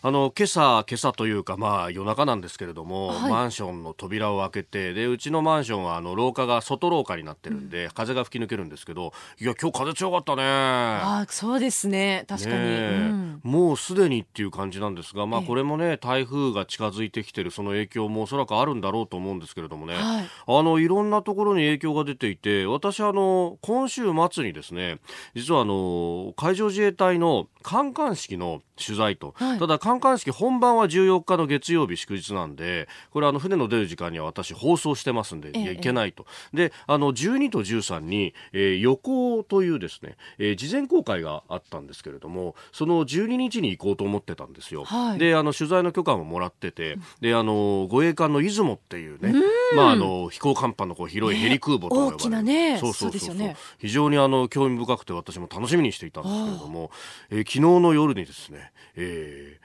あの今朝、今朝というか、まあ、夜中なんですけれども、はい、マンションの扉を開けてでうちのマンションはあの廊下が外廊下になってるんで、うん、風が吹き抜けるんですけどいや今日風強かったね。あそうですね。確かに、ねうん、もうすでにっていう感じなんですが、まあ、これもね台風が近づいてきてるその影響もおそらくあるんだろうと思うんですけれどもね、はい、あのいろんなところに影響が出ていて私あの今週末にですね実はあの海上自衛隊の観艦式の取材と、はい、ただ観艦式本番は14日の月曜日祝日なんでこれあの船の出る時間には私放送してますんで、ええ、いけないと。であの12と13に、えー、予行というですね、えー、事前公開があったんですけれどもその12日に行こうと思ってたんですよ、はい、であの取材の許可ももらっててであの護衛艦の出雲っていうねまああの飛行甲板のこう広いヘリ空母と呼ばれる、大きなね。そうそうそうそう、ね、非常にあの興味深くて私も楽しみにしていたんですけれども、えー、昨日の夜にですね、えー、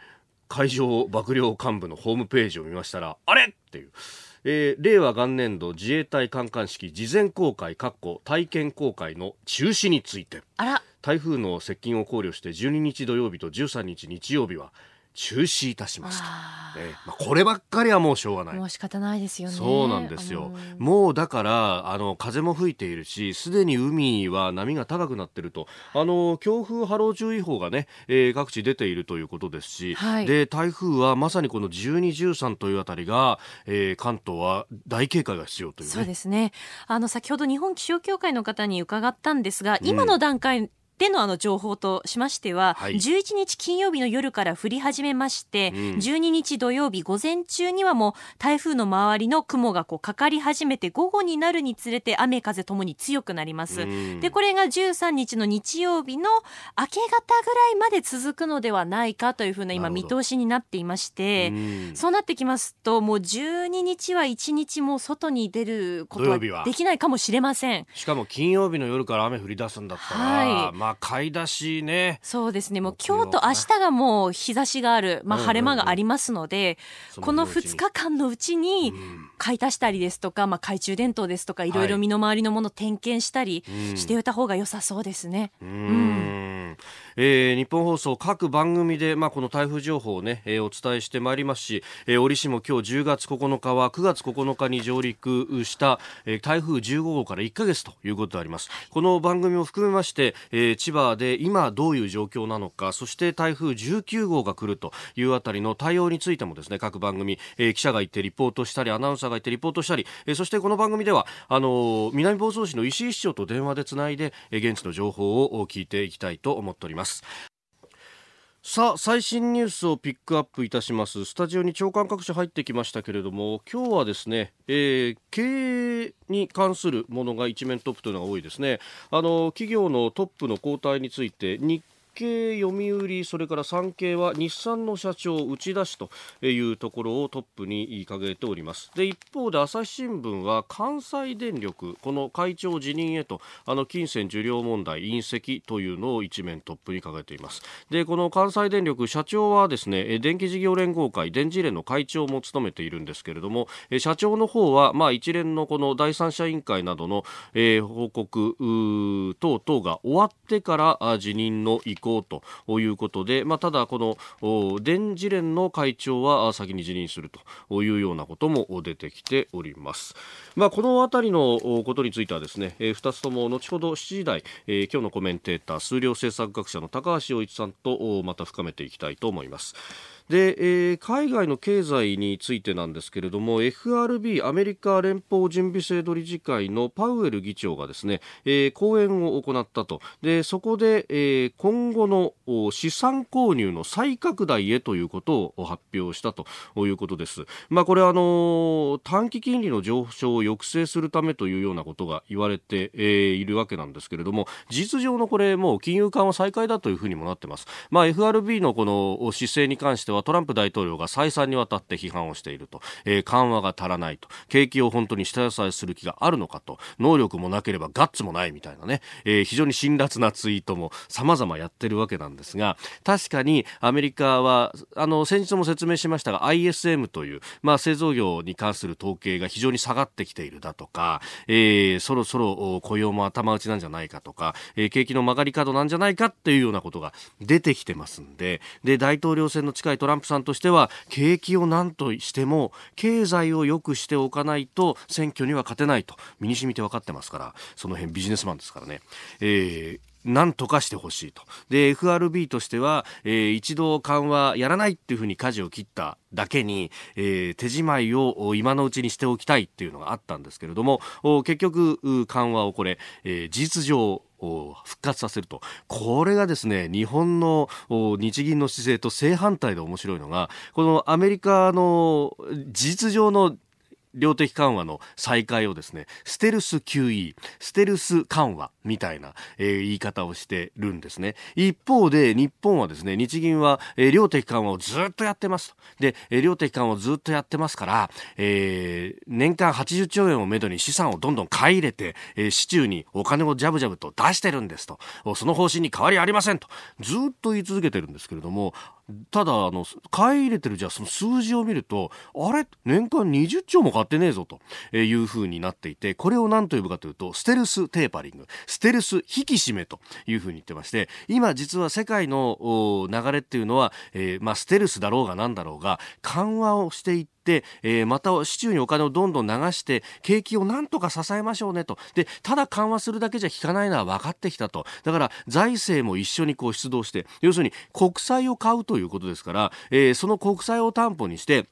海上幕僚幹部のホームページを見ましたらあれっていう。えー、令和元年度自衛隊観艦式事前公開体験公開の中止について台風の接近を考慮して12日土曜日と13日日曜日は中止いたしました。えまあ、こればっかりはもうしょうがない。もう仕方ないですよね。そうなんですよ。もうだから、あの、風も吹いているし、すでに海は波が高くなっていると、あの、強風波浪注意報がね、えー、各地出ているということですし、はい、で、台風はまさにこの12、13というあたりが、えー、関東は大警戒が必要という、ね、そうですね。あの、先ほど日本気象協会の方に伺ったんですが、今の段階、うんでのあの情報としましては、はい、11日金曜日の夜から降り始めまして、うん、12日土曜日午前中にはもう台風の周りの雲がこうかかり始めて午後になるにつれて雨風ともに強くなります。うん、でこれが13日の日曜日の明け方ぐらいまで続くのではないかというふうな今見通しになっていまして、うん、そうなってきますともう12日は1日も外に出ることは。できないかもしれません。しかも金曜日の夜から雨降り出すんだったら、はいまあ買い出しね。そうですね。もう今日と明日がもう日差しがある、まあ、晴れ間がありますので、この2日間のうちに買い足したりですとか、まあ、懐中電灯ですとかい。ろいろ身の回りのもの点検したりしておいた方が良さそうですね。うん。えー、日本放送各番組で、まあ、この台風情報をね、えー、お伝えしてまいりますし、えー、折しも今日10月9日は9月9日に上陸した、えー、台風15号から1ヶ月ということであります。この番組を含めまして、えー、千葉で今どういう状況なのか、そして台風19号が来るというあたりの対応についてもですね、各番組、えー、記者が行ってリポートしたり、アナウンサーが行ってリポートしたり、えー、そしてこの番組では、あの、南房総市の石井市長と電話でつないで、え、現地の情報を聞いていきたいと思っております。さあ最新ニュースをピックアップいたします。スタジオに長官各社入ってきましたけれども今日はですね、えー、経営に関するものが一面トップというのが多いですね。あの企業のトップの交代について日経、読売、それから産経は日産の社長打ち出しというところをトップに掲げております。で、一方で朝日新聞は関西電力、この会長辞任へと、あの金銭受領問題、隕石というのを一面トップに掲げています。で、この関西電力社長はですね、電気事業連合会、電磁連の会長も務めているんですけれども、社長の方は、まあ一連のこの第三者委員会などの、えー、報告等々が終わってから辞任の意向こうということで、まあ、ただ、この電磁連の会長は先に辞任するというようなことも出てきております。まあ、このあたりのことについてはですね、えー、2つとも後ほど7時台、えー、今日のコメンテーター数量政策学者の高橋洋一さんとまた深めていきたいと思います。で、えー、海外の経済についてなんですけれども FRB アメリカ連邦準備制度理事会のパウエル議長がですね、えー、講演を行ったとでそこで、えー、今後の資産購入の再拡大へということを発表したということです。まあ、これはあの短期金利の上昇を抑制するためというようなことが言われて、えー、いるわけなんですけれども事実上のこれもう金融緩和再開だというふうにもなってます。まあ、FRB のこの姿勢に関してはトランプ大統領が再三にわたって批判をしていると、えー、緩和が足らないと。景気を本当に下支えする気があるのかと。能力もなければガッツもないみたいなね、えー、非常に辛辣なツイートも様々やってるわけなんですが。確かにアメリカはあの先日も説明しましたが ISM という、まあ、製造業に関する統計が非常に下がってきているだとか、えー、そろそろ雇用も頭打ちなんじゃないかとか、えー、景気の曲がり角なんじゃないかっていうようなことが出てきてますんで。で大統領選の近いトランプさんとしては景気を何としても経済を良くしておかないと選挙には勝てないと身に染みて分かってますからその辺ビジネスマンですからね。えーなんとかしてほしいと。で、FRB としては、えー、一度緩和やらないっていうふうに舵を切っただけに、えー、手仕舞いを今のうちにしておきたいっていうのがあったんですけれども、結局、緩和をこれ、えー、事実上、復活させると。これがですね日本の日銀の姿勢と正反対で面白いのがこのアメリカの事実上の量的緩和の再開をですね、ステルス QE、ステルス緩和みたいな、えー、言い方をしてるんですね。一方で日本はですね、日銀は、えー、量的緩和をずっとやってますと。で、えー、量的緩和をずっとやってますから、えー、年間80兆円をめどに資産をどんどん買い入れて、えー、市中にお金をジャブジャブと出してるんですと。その方針に変わりありませんと。ずっと言い続けてるんですけれども、ただあの買い入れてるじゃあその数字を見るとあれ？年間20兆も買ってねえぞというふうになっていてこれを何と呼ぶかというとステルステーパリングステルス引き締めというふうに言ってまして今実は世界の流れっていうのは、えー、まあ、ステルスだろうが何だろうが緩和をしていって、えー、また市中にお金をどんどん流して景気をなんとか支えましょうねと。でただ緩和するだけじゃ効かないのは分かってきたと。だから財政も一緒にこう出動して要するに国債を買うということですから、えー、その国債を担保にして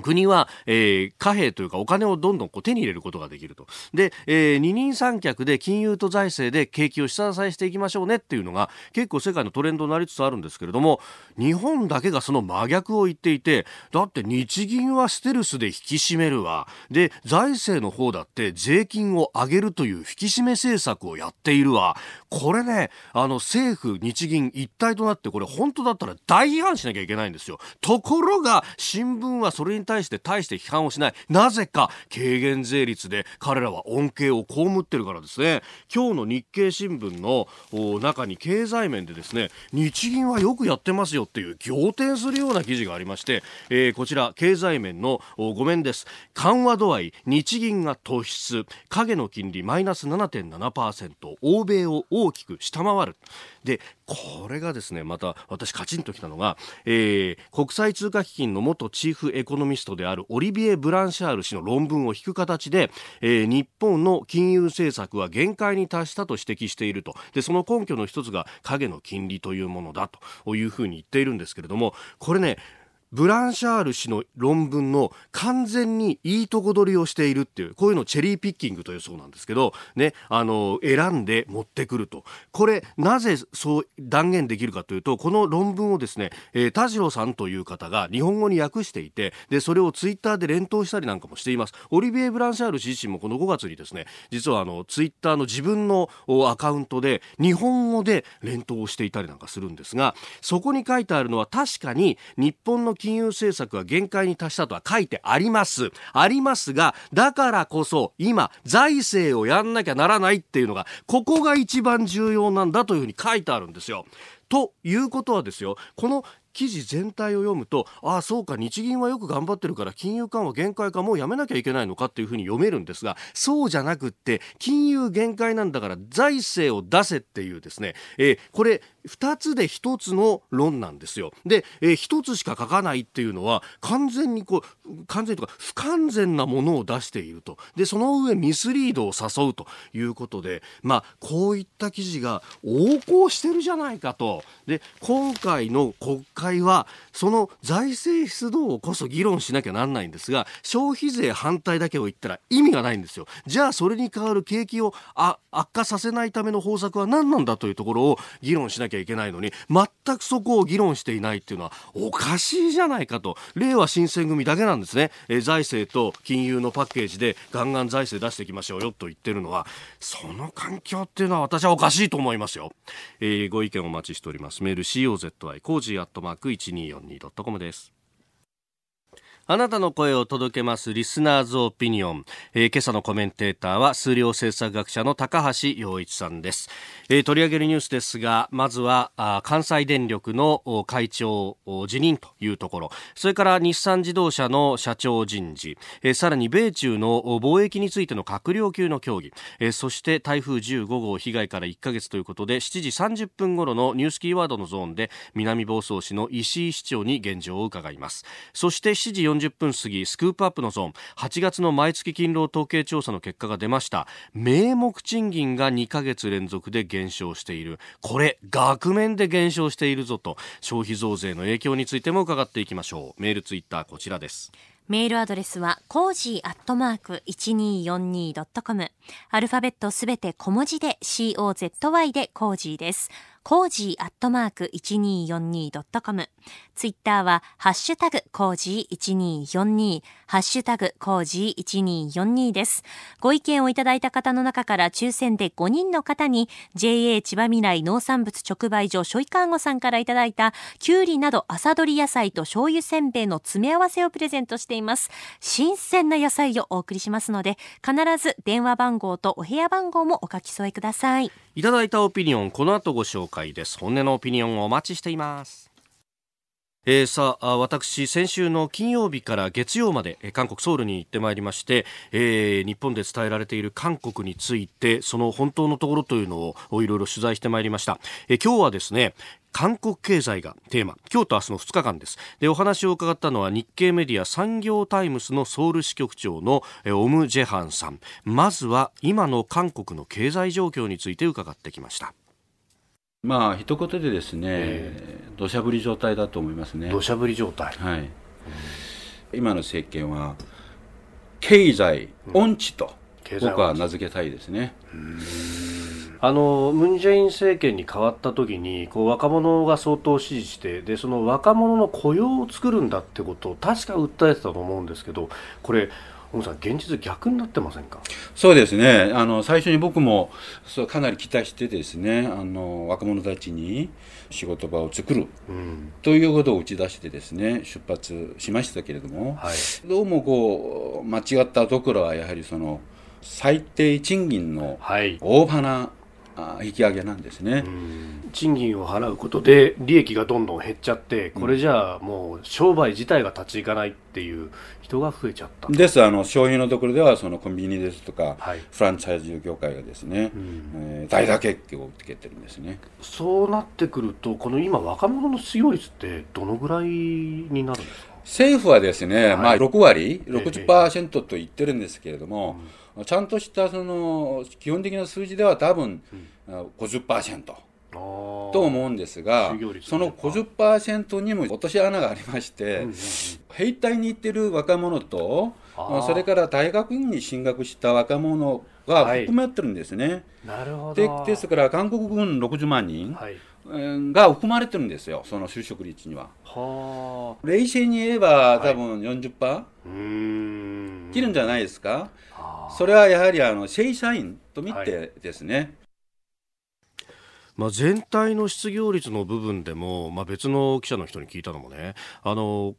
国は、えー、貨幣というかお金をどんどんこう手に入れることができると。で、えー、二人三脚で金融と財政で景気を下支えしていきましょうねっていうのが結構世界のトレンドになりつつあるんですけれども、日本だけがその真逆を言っていて、だって日銀はステルスで引き締めるわ。で、財政の方だって税金を上げるという引き締め政策をやっているわ。これね、あの政府、日銀一体となってこれ本当だったら大批判しなきゃいけないんですよ。ところが、新聞はそれに対して大して批判をしない。なぜか、軽減税率で彼らは恩恵を被ってるからですね。今日の日経新聞の中に経済面でですね、日銀はよくやってますよっていう仰天するような記事がありまして、えー、こちら、経済面のごめんです。緩和度合い、日銀が突出、影の金利マイナス7.7%、欧米を大きく下回る。で、これがですね、また私カチンときたのが、えー、国際通貨基金の元チーフエコノミミストであるオリビエ・ブランシャール氏の論文を引く形で、えー、日本の金融政策は限界に達したと指摘していると。で、その根拠の一つが影の金利というものだというふうに言っているんですけれども、これね、ブランシャール氏の論文の完全にいいとこ取りをしているっていう、こういうのをチェリーピッキングというそうなんですけど、ね、あの、選んで持ってくると。これ、なぜそう断言できるかというと、この論文をですね、えー、田代さんという方が日本語に訳していて、で、それをツイッターで連投したりなんかもしています。オリビエ・ブランシャール氏自身もこの5月にですね、実はあの、ツイッターの自分のアカウントで日本語で連投をしていたりなんかするんですが、そこに書いてあるのは確かに日本の金融政策は限界に達したとは書いてあります。ありますが、だからこそ今、財政をやんなきゃならないっていうのが、ここが一番重要なんだというふうに書いてあるんですよ。ということはですよ、この記事全体を読むとああそうか日銀はよく頑張ってるから金融緩和限界かもうやめなきゃいけないのかっていうふうに読めるんですがそうじゃなくって金融限界なんだから財政を出せっていうですね、えー、これ2つで1つの論なんですよ。で、えー、1つしか書かないっていうのは完全にこう完全とか不完全なものを出していると。でその上ミスリードを誘うということでまあこういった記事が横行してるじゃないかと。で今回の国会はその財政出動をこそ議論しなきゃなんないんですが消費税反対だけを言ったら意味がないんですよ。じゃあそれに代わる景気を悪化させないための方策は何なんだというところを議論しなきゃきゃいけないのに全くそこを議論していないっていうのはおかしいじゃないかと。令和新選組だけなんですね、えー財政と金融のパッケージでガンガン財政出していきましょうよと言ってるのはその環境っていうのは私はおかしいと思いますよ、えー、ご意見お待ちしております。メール COZY コージーアットマーク 1242.com です。あなたの声を届けますリスナーズオピニオン、えー、今朝のコメンテーターは数量政策学者の高橋洋一さんです、えー、取り上げるニュースですがまずはあ関西電力の会長辞任というところ。それから日産自動車の社長人事、えー、さらに米中の貿易についての閣僚級の協議、えー、そして台風15号被害から1ヶ月ということで7時30分頃のニュースキーワードのゾーンで南房総市の石井市長に現状を伺います。そして7時40分過ぎスクープアップのゾーン8月の毎月勤労統計調査の結果が出ました名目賃金が2ヶ月連続で減少しているこれ額面で減少しているぞと消費増税の影響についても伺っていきましょうメールツイッターこちらですメールアドレスは、コージーアットマーク 1242.com。アルファベットすべて小文字で COZY でコージーです。コージーアットマーク 1242.com。ツイッターは、ハッシュタグコージー1242、ハッシュタグコージー1242です。ご意見をいただいた方の中から抽選で5人の方に、JA 千葉未来農産物直売所しょいかーごさんからいただいた、きゅうりなど朝取り野菜と醤油せんべいの詰め合わせをプレゼントしています。新鮮な野菜をお送りしますので、必ず電話番号とお部屋番号もお書き添えください。いただいたオピニオン、この後ご紹介です。本音のオピニオンをお待ちしています。えー、さあ私、先週の金曜日から月曜まで韓国ソウルに行ってまいりまして、えー、日本で伝えられている韓国についてその本当のところというのをいろいろ取材してまいりました、えー、今日はですね韓国経済がテーマ。今日と明日の2日間です。でお話を伺ったのは日経メディア産業タイムスのソウル支局長のオム・ジェハンさん。まずは今の韓国の経済状況について伺ってきました。まあ一言でですね土砂降り状態だと思いますね。土砂降り状態。はい、今の政権は経済音痴と、僕は名付けたいですね、あのムン・ジェイン政権に変わった時にこう若者が相当支持してでその若者の雇用を作るんだってことを確か訴えてたと思うんですけどこれ本さん、現実逆になってませんか？そうですね、あの最初に僕もそうかなり期待してですねあの、若者たちに仕事場を作る、うん、ということを打ち出してですね出発しましたけれども、はい、どうもこう間違ったところはやはりその最低賃金の大幅な引き上げなんですね、賃金を払うことで利益がどんどん減っちゃってこれじゃあもう商売自体が立ち行かないっていう人が増えちゃった。です。あの消費のところではそのコンビニですとか、はい、フランチャイズ業界がですね、うん、えー、大打撃を受けてるんですね。そうなってくるとこの今若者の失業率ってどのぐらいになるんですか？政府はですね、はい、まあ6割60%と言ってるんですけれども、えーちゃんとしたその基本的な数字では多分、うん、50%。と思うんですが、ね、その50%にも落とし穴がありまして、うんうんうん、兵隊に行ってる若者とそれから大学院に進学した若者が含まれてるんですね。はい、でですから韓国軍60万人、はい。が含まれてるんですよ、その就職率には。は冷静に言えば、多分40%、はい、切るんじゃないですか？それはやはりあの正社員と見てですね、はい。まあ、全体の失業率の部分でも、まあ、別の記者の人に聞いたのもねあの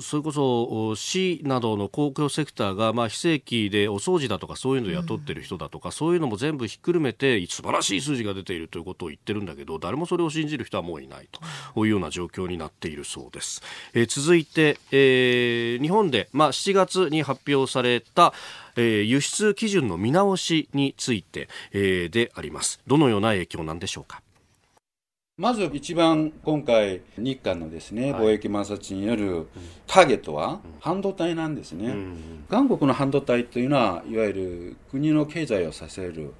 それこそ市などの公共セクターが、まあ、非正規でお掃除だとかそういうのを雇ってる人だとか、うん、そういうのも全部ひっくるめて素晴らしい数字が出ているということを言ってるんだけど誰もそれを信じる人はもういないというような状況になっているそうです。えー、続いて、えー、日本で、まあ、7月に発表されたえー、輸出基準の見直しについて、えー、であります。どのような影響なんでしょうか？まず一番今回、日韓のですね、貿易摩擦によるターゲットは半導体なんですね。韓国の半導体というのは、いわゆる国の経済を支える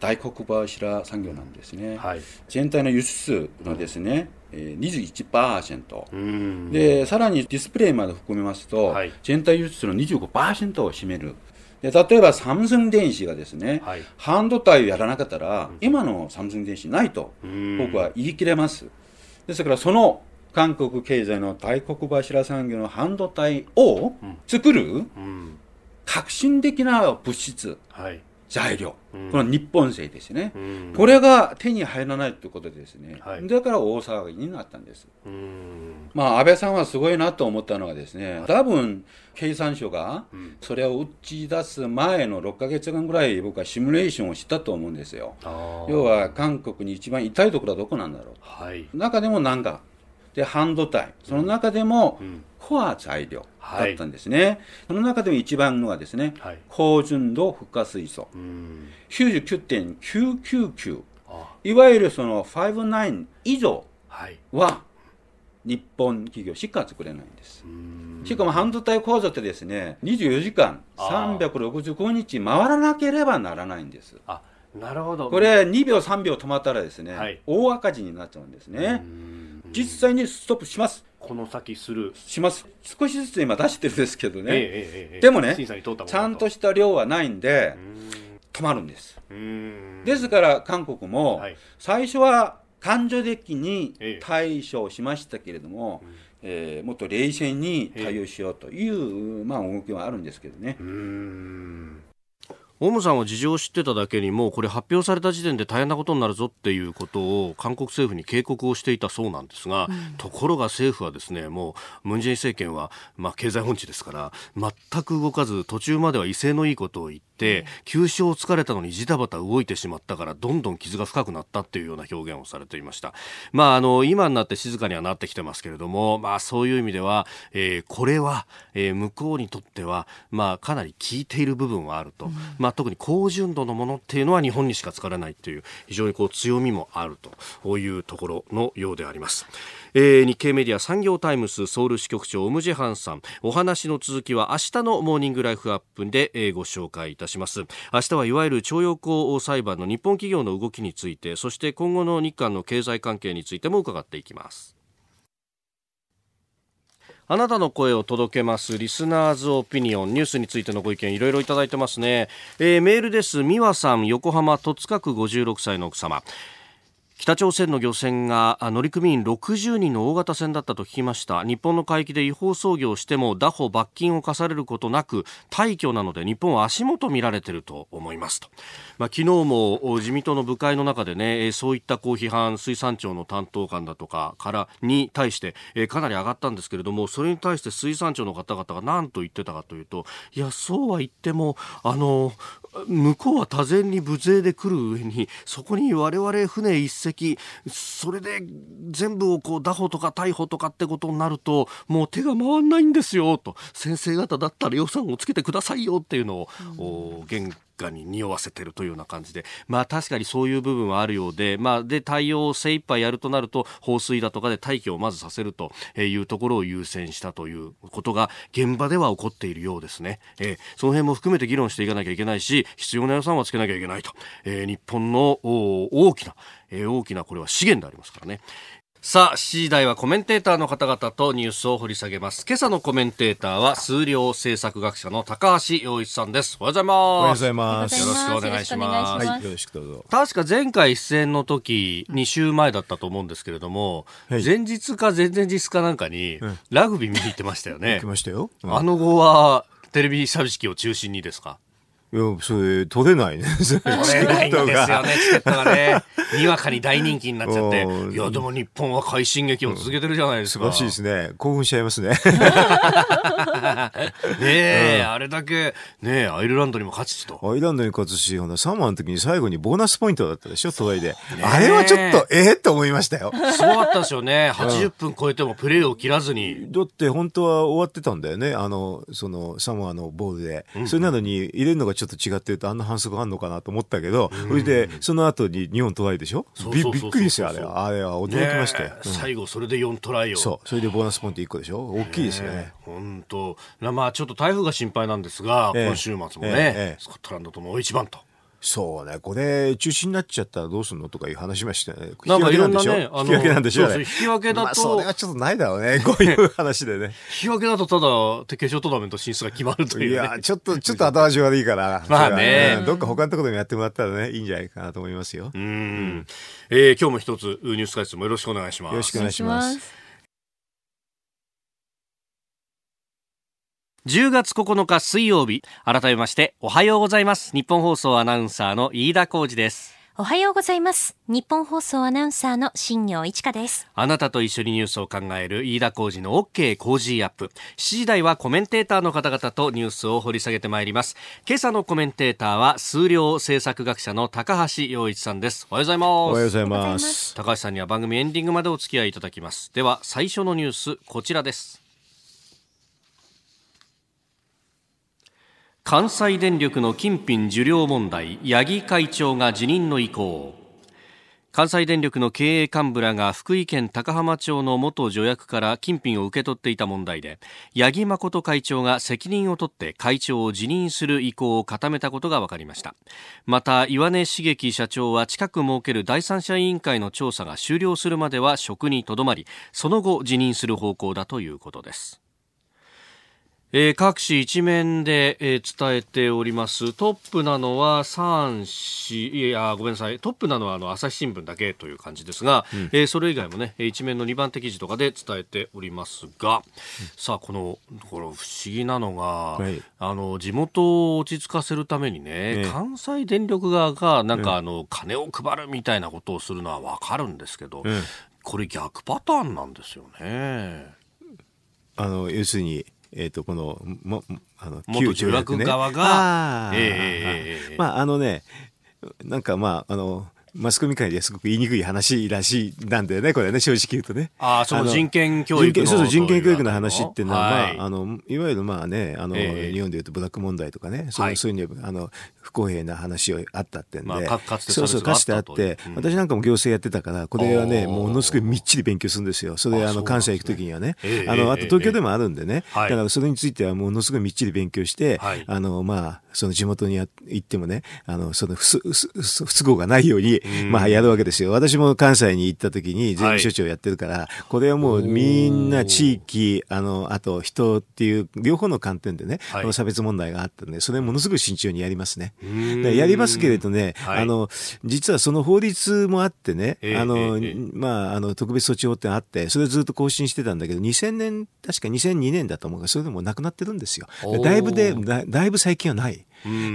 大黒柱産業なんですね。はい、全体の輸出のですね、21%。で、さらにディスプレイまで含めますと、はい、全体輸出の25%を占める。で例えばサムスン電子がですね、はい、半導体をやらなかったら、うん、今のサムスン電子ないと僕は言い切れます。ですからその韓国経済の大黒柱産業の半導体を作る革新的な物質、はい、材料、この日本製ですね、これが手に入らないということでですね、はい、だから大騒ぎになったんです。まあ、安倍さんはすごいなと思ったのはですね、多分、経産省がそれを打ち出す前の6か月間ぐらい僕はシミュレーションをしたと思うんですよ。要は韓国に一番痛いところはどこなんだろう。はい、中でも何か。で、半導体。その中でも、コア材料。だったんですね、はい、その中でも一番のはですね、はい、高純度フッ化水素。99.999いわゆるその59以上は日本企業しか作れないんです。しかも半導体構造ってですね24時間365日回らなければならないんです。なるほど。これ2秒3秒止まったらですね、はい、大赤字になっちゃうんですね。実際にストップします。この先する。します。少しずつ今出してるんですけどね、ええでもねちゃんとした量はないんで止まるんです。ですから韓国も最初は感情的に対処しましたけれども、ええー、もっと冷静に対応しようという、まあ、動きはあるんですけどね。オウムさんは事情を知ってただけにもうこれ発表された時点で大変なことになるぞっていうことを韓国政府に警告をしていたそうなんですが、うん、ところが政府はですねもうムン・ジェイン政権は、まあ、経済本地ですから全く動かず途中までは威勢のいいことを言って、急所を突かれたのにジタバタ動いてしまったからどんどん傷が深くなったっていうような表現をされていました。まあ、あの今になって静かにはなってきてますけれども、まあ、そういう意味では、えー、これは、えー、向こうにとっては、まあ、かなり効いている部分はあると、うん、まあ、特に高純度のものっていうのは日本にしか使われないという非常にこう強みもあるというところのようであります。えー、日経メディア産業タイムスソウル支局長オムジェハンさん。お話の続きは明日のモーニングライフアップで、え、ご紹介いたします。明日はいわゆる徴用工裁判の日本企業の動きについてそして今後の日韓の経済関係についても伺っていきます。あなたの声を届けますリスナーズオピニオンニュースについてのご意見いろいろいただいてますね、えー、メールです。美和さん横浜戸塚区56歳の奥様。北朝鮮の漁船が乗組員60人の大型船だったと聞きました。日本の海域で違法操業しても拿捕罰金を課されることなく退去なので日本は足元見られていると思いますと、まあ、昨日も自民党の部会の中でねそういったこう批判水産庁の担当官だとかからに対してかなり上がったんですけれどもそれに対して水産庁の方々が何と言ってたかというといやそうは言ってもあの向こうは多勢に無勢で来る上にそこに我々船一隻それで全部をこう拿捕とか逮捕とかってことになるともう手が回んないんですよと先生方だったら予算をつけてくださいよっていうのを、うん、現果に匂わせてるというような感じで、まあ確かにそういう部分はあるようで、まあで対応を精一杯やるとなると、放水だとかで退去をまずさせるというところを優先したということが現場では起こっているようですね。えー、その辺も含めて議論していかなきゃいけないし、必要な予算はつけなきゃいけないと。えー、日本の大きな、えー、大きなこれは資源でありますからね。さあ、7時台はコメンテーターの方々とニュースを掘り下げます。今朝のコメンテーターは、数量政策学者の高橋洋一さんです。おはようございます。おはようございます。よろしくお願いします。はい、よろしくどうぞ。確か前回出演の時、2週前だったと思うんですけれども、はい、前日か前々日かなんかに、ラグビー見に行ってましたよね。行きましたよ。うん、あの後は、テレビし式を中心にですか？いや、それ、取れないね。取れないんですよね、チケットがね。にわかに大人気になっちゃって。いや、でも日本は快進撃を続けてるじゃないですか。素晴らしいですね。興奮しちゃいますね。ねえ、あれだけ、ねえ、アイルランドにも勝つと。アイルランドに勝つし、ほな、サモアの時に最後にボーナスポイントだったでしょ、トライで。あれはちょっと、ええと思いましたよ。すごかったですよね。80分超えてもプレーを切らずに。だって本当は終わってたんだよね。あの、その、サモアのボールで。それなのに入れるのがちょっと違ってるとあんな反則あんのかなと思ったけど、それで、その後に日本トライでしょ？びびっくりですよ、あれは。あれは驚きましたよ。最後、それで4トライを。そう。それでボーナスポイント1個でしょ？大きいですよね。本当まあ、ちょっと台風が心配なんですが、今週末もね、スコットランドとも大一番と。そうね、これ、中止になっちゃったらどうするのとかいう話ましたね。なんかいろんなね、引き分けなんでしょ？う引き分けだと、まあ、それはちょっとないだろうね、こういう話でね。引き分けだとただ、決勝トーナメント進出が決まるという、ね、いや、ちょっと、ちょっと後味悪いから。まあね、どっか他のところでもやってもらったらね、いいんじゃないかなと思いますよ。うん。えー、今日も一つ、ニュース解説もよろしくお願いします。よろしくお願いします。10月9日水曜日改めましておはようございます。日本放送アナウンサーの飯田浩二です。おはようございます。日本放送アナウンサーの新業一華です。あなたと一緒にニュースを考える飯田浩二の OK 工事アップ。7時台はコメンテーターの方々とニュースを掘り下げてまいります。今朝のコメンテーターは数量政策学者の高橋洋一さんです。おはようございます。おはようございます。高橋さんには番組エンディングまでお付き合いいただきます。では最初のニュースこちらです関西電力の金品受領問題八木会長が辞任の意向。関西電力の経営幹部らが福井県高浜町の元助役から金品を受け取っていた問題で八木誠会長が責任を取って会長を辞任する意向を固めたことが分かりました。また岩根茂樹社長は近く設ける第三者委員会の調査が終了するまでは職にとどまりその後辞任する方向だということです。えー、各紙一面で、えー、伝えております。トップなのは三紙いやごめんなさい。トップなのはあの朝日新聞だけという感じですが、うん、えー、それ以外もね一面の二番手記事とかで伝えておりますが、うん、さあこのこの不思議なのが、はい、あの地元を落ち着かせるためにね、関西電力側がなんかあの、金を配るみたいなことをするのはわかるんですけど、これ逆パターンなんですよね。あの要するにえっ、ー、と、この、も、あの、旧条約側が、ええー、まあ、あのね、なんかまあ、あの、マスコミ界ですごく言いにくい話らしいなんだよね、これね、正直言うとね。ああ、その人権教育のそうそう、人権教育の話っていうのは、はい、まあ、あの、いわゆるまあね、あの、えー、日本でいうとブラック問題とかね、そういう、そういうにあの、不公平な話をあったってんで、まあ、かつてそうそう、かつてあって、う。ん、私なんかも行政やってたから、これはね、ものすごいみっちり勉強するんですよ。それ、あの、関西行くときにはね。あの、あと東京でもあるんでね、だからそれについてはものすごいみっちり勉強して、あの、まあ、その地元に行ってもね、あの、その不不都合がないように、まあ、やるわけですよ。私も関西に行った時に税務署長やってるから、これはもうみんな地域、あの、あと人っていう両方の観点でね、この差別問題があったんで、それものすごく慎重にやりますね。やりますけれどね、あの、実はその法律もあってね、あの、まあ、あの、特別措置法ってあって、それずっと更新してたんだけど、2000年、確か2002年だと思うが、それでもなくなってるんですよ。だいぶで、だいぶ最近はない。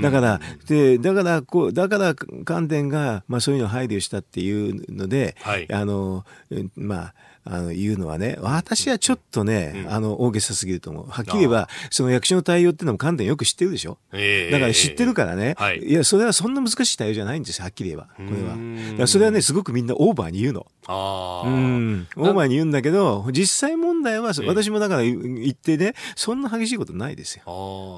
だから、で、だから、こう、だから、関電が、まあそういうのを配慮したっていうので、はい、あの、まあ、あの、言うのはね、私はちょっとね、うん、あの、大げさすぎると思う。はっきり言えば、その役所の対応っていうのも関電よく知ってるでしょ、えー、だから知ってるからね、はい、いや、それはそんな難しい対応じゃないんですよ、はっきり言えば。これは。だからそれはね、すごくみんなオーバーに言うの。あうん。オーバーに言うんだけど、実際問題は、私もだから言ってね、そんな激しいことないですよ。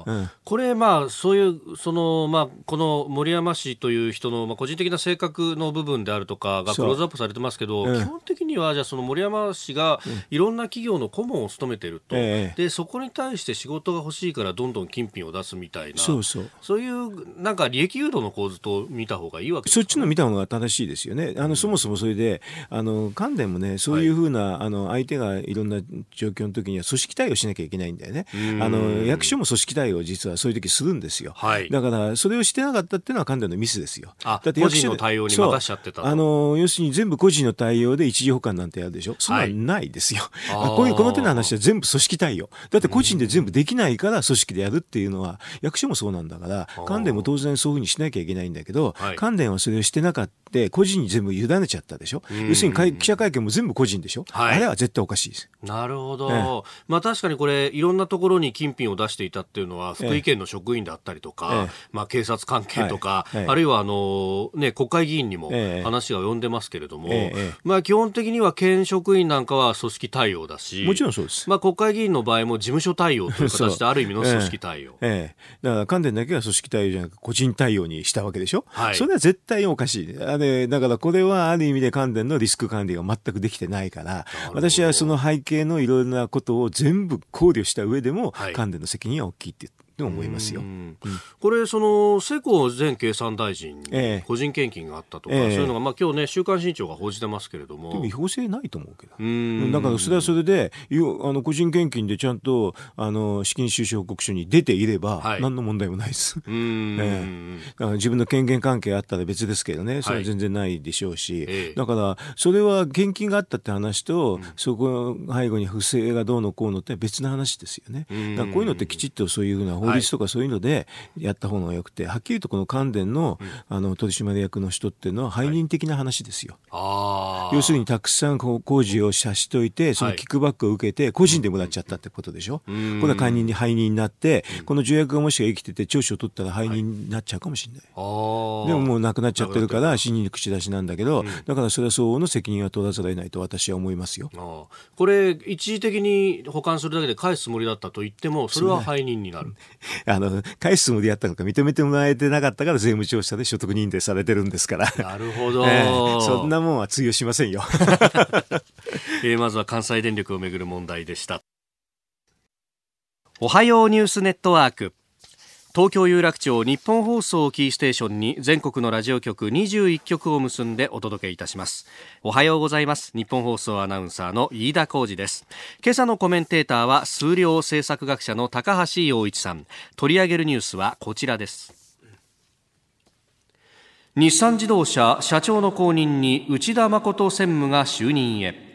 あうん、これ、まあ、そういう、その、まあ、この森山氏という人の、まあ、個人的な性格の部分であるとかがクローズアップされてますけど、うん、基本的には、じゃあその森山氏がいろんな企業の顧問を務めてると、えでそこに対して仕事が欲しいからどんどん金品を出すみたいな。そうそう。そういうなんか利益誘導の構図と見た方がいいわけそっちの見た方が正しいですよね。あの、そもそもそれであの関連もねそういうふうな、はい、あの相手がいろんな状況の時には組織対応しなきゃいけないんだよね。あの役所も組織対応実はそういう時するんですよ。はい、だからそれをしてなかったっていうのは関連のミスですよ。だって個人の対応に任しちゃってたあの要するに全部個人の対応で一時保管なんてやるでしょ？そんないですよ。はい、こういうこの手の話は全部組織対応。だって個人で全部できないから組織でやるっていうのは役所もそうなんだから関連も当然そういうふうにしなきゃいけないんだけど、はい、関連はそれをしてなかった個人に全部委ねちゃったでしょ？要するに記者会見も全部個人でしょ？はい、あれは絶対おかしいです。なるほど。ええ、まあ確かにこれいろんなところに金品を出していたっていうのは福井県の職員だったりとか、え、まあ警察関係とか、はい、あるいはあのね国会議員にも話が及んでますけれども、まあ基本的には県職員なんかは組織対応だし、もちろんそうです。まあ国会議員の場合も事務所対応という形である意味の組織対応。ええだから関連だけは組織対応じゃなく個人対応にしたわけでしょ？はい、それは絶対おかしい。あれだからこれはある意味で関連のリスク管理が全くできてないから、私はその背景のいろいろなことを全部考慮した上でも、関連の責任は大きいってと思いますよ。これ、その世耕前経産大臣、え個人献金があったとか、えそういうのが、まあ今日ね、週刊新潮が報じてますけれども。でも違法性ないと思うけど。だからそれはそれで、あの個人献金でちゃんとあの資金収支報告書に出ていれば、はい、何の問題もないです。えだから自分の権限関係あったら別ですけどね、それは全然ないでしょうし、はい、だからそれは献金があったって話と、うん、そこの背後に不正がどうのこうのって別の話ですよね。だからこういうのってきちっとそういうふうな法律とかそういうのでやった方がよくて、はい、はっきりとこの関電の,、あの取締役の人っていうのは背任的な話ですよ。はい、要するにたくさん工事を社しといて、そのキックバックを受けて個人でもらっちゃったってことでしょ？これは解任に背任になって、この条約がもし生きてて聴取を取ったら背任になっちゃうかもしれない。でももうなくなっちゃってるから死に口出しなんだけど、だからそれは相応の責任は取らざるを得ないと私は思いますよ。これ一時的に保管するだけで返すつもりだったと言ってもそれは背任になる。あの返すつもりやったのか認めてもらえてなかったから税務調査で所得認定されてるんですから。なるほど、えー、そんなもんは通用しませんよ。えー、まずは関西電力をめぐる問題でした。おはようニュースネットワーク。東京有楽町日本放送キーステーションに全国のラジオ局21局を結んでお届けいたします。おはようございます。日本放送アナウンサーの飯田浩二です。今朝のコメンテーターは数量政策学者の高橋洋一さん。取り上げるニュースはこちらです。日産自動車社長の後任に内田誠専務が就任へ。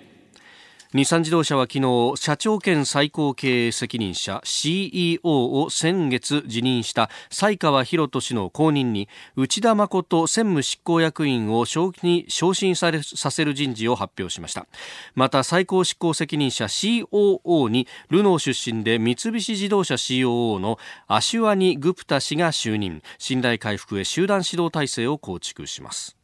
日産自動車は昨日社長兼最高経営責任者 CEO を先月辞任した西川博人の後任に内田誠専務執行役員を昇に昇進させる人事を発表しました。また最高執行責任者 COO にルノー出身で三菱自動車 COO のアシュワニ・グプタ氏が就任。信頼回復へ集団指導体制を構築します。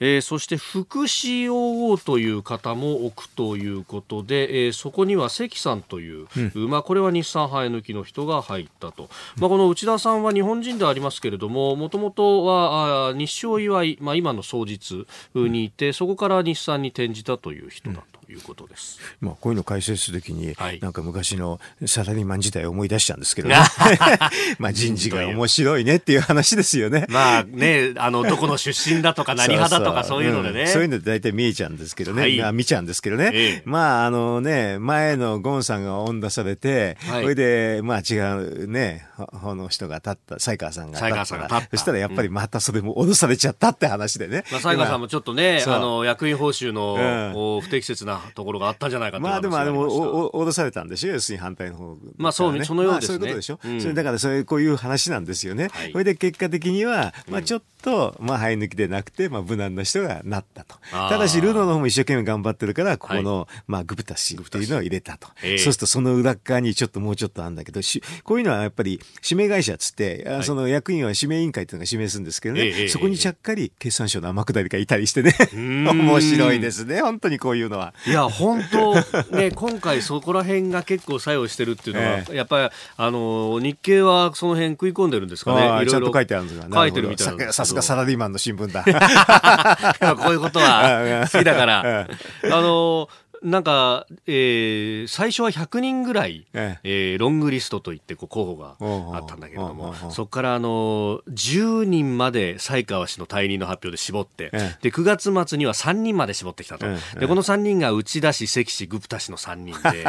えー、そして副 COO という方も置くということで、えー、そこには関さんという、うん、まあ、これは日産生え抜きの人が入ったと、まあ、この内田さんは日本人でありますけれどももともとは日照祝い、まあ、今の双日にいてそこから日産に転じたという人だと。いうことです。まあこういうの解説するときに、はい、なんか昔のサラリーマン時代を思い出しちゃうんですけどね。まあ人事が面白いねっていう話ですよね。まあね、あのどこの出身だとか何派だとかそういうのでね。そういうので大体見えちゃうんですけどね。はい、見ちゃうんですけどね。ええ、まああのね、前のゴンさんが恩出されて、はい、それでまあ違うね、この人が立った、西川さんが立ったら、そしたらやっぱりまたそれも脅されちゃったって話でね。まあ西川さんもちょっとね、あの役員報酬の、不適切なところがあったんじゃないかとまあでもあれも脅されたんでしょ？要するに反対の方、まあそうそのようですね、まあ、そういうことでしょ、うん、それだからそういうこういう話なんですよね、はい、それで結果的には、まあ、ちょっと、まあ生え抜きでなくて、まあ、無難な人がなったと。ただしルノの方も一生懸命頑張ってるからここの、はい、まあ、グブタ氏っていうのを入れたと、そうするとその裏側にちょっともうちょっとあるんだけどしこういうのはやっぱり指名会社っつって、はい、その役員は指名委員会っていうのが指名するんですけどね、そこにちゃっかり決算書の天下りがいたりしてね。面白いですね。本当にこういうのは。いや本当ね、今回そこら辺が結構作用してるっていうのは、えー、やっぱりあの日経はその辺食い込んでるんですかね。いろいろ書いてあるんですが、書いてるみたいな。さすがサラリーマンの新聞だ。こういうことは 好きだから。あのなんか、えー、最初は100人ぐらい、ええ。ー、ロングリストといってこう候補があったんだけれども、そこからあの10人まで才川氏の退任の発表で絞って、えで9月末には3人まで絞ってきたと、でこの3人が内田氏、関氏、グプタ氏の3人で、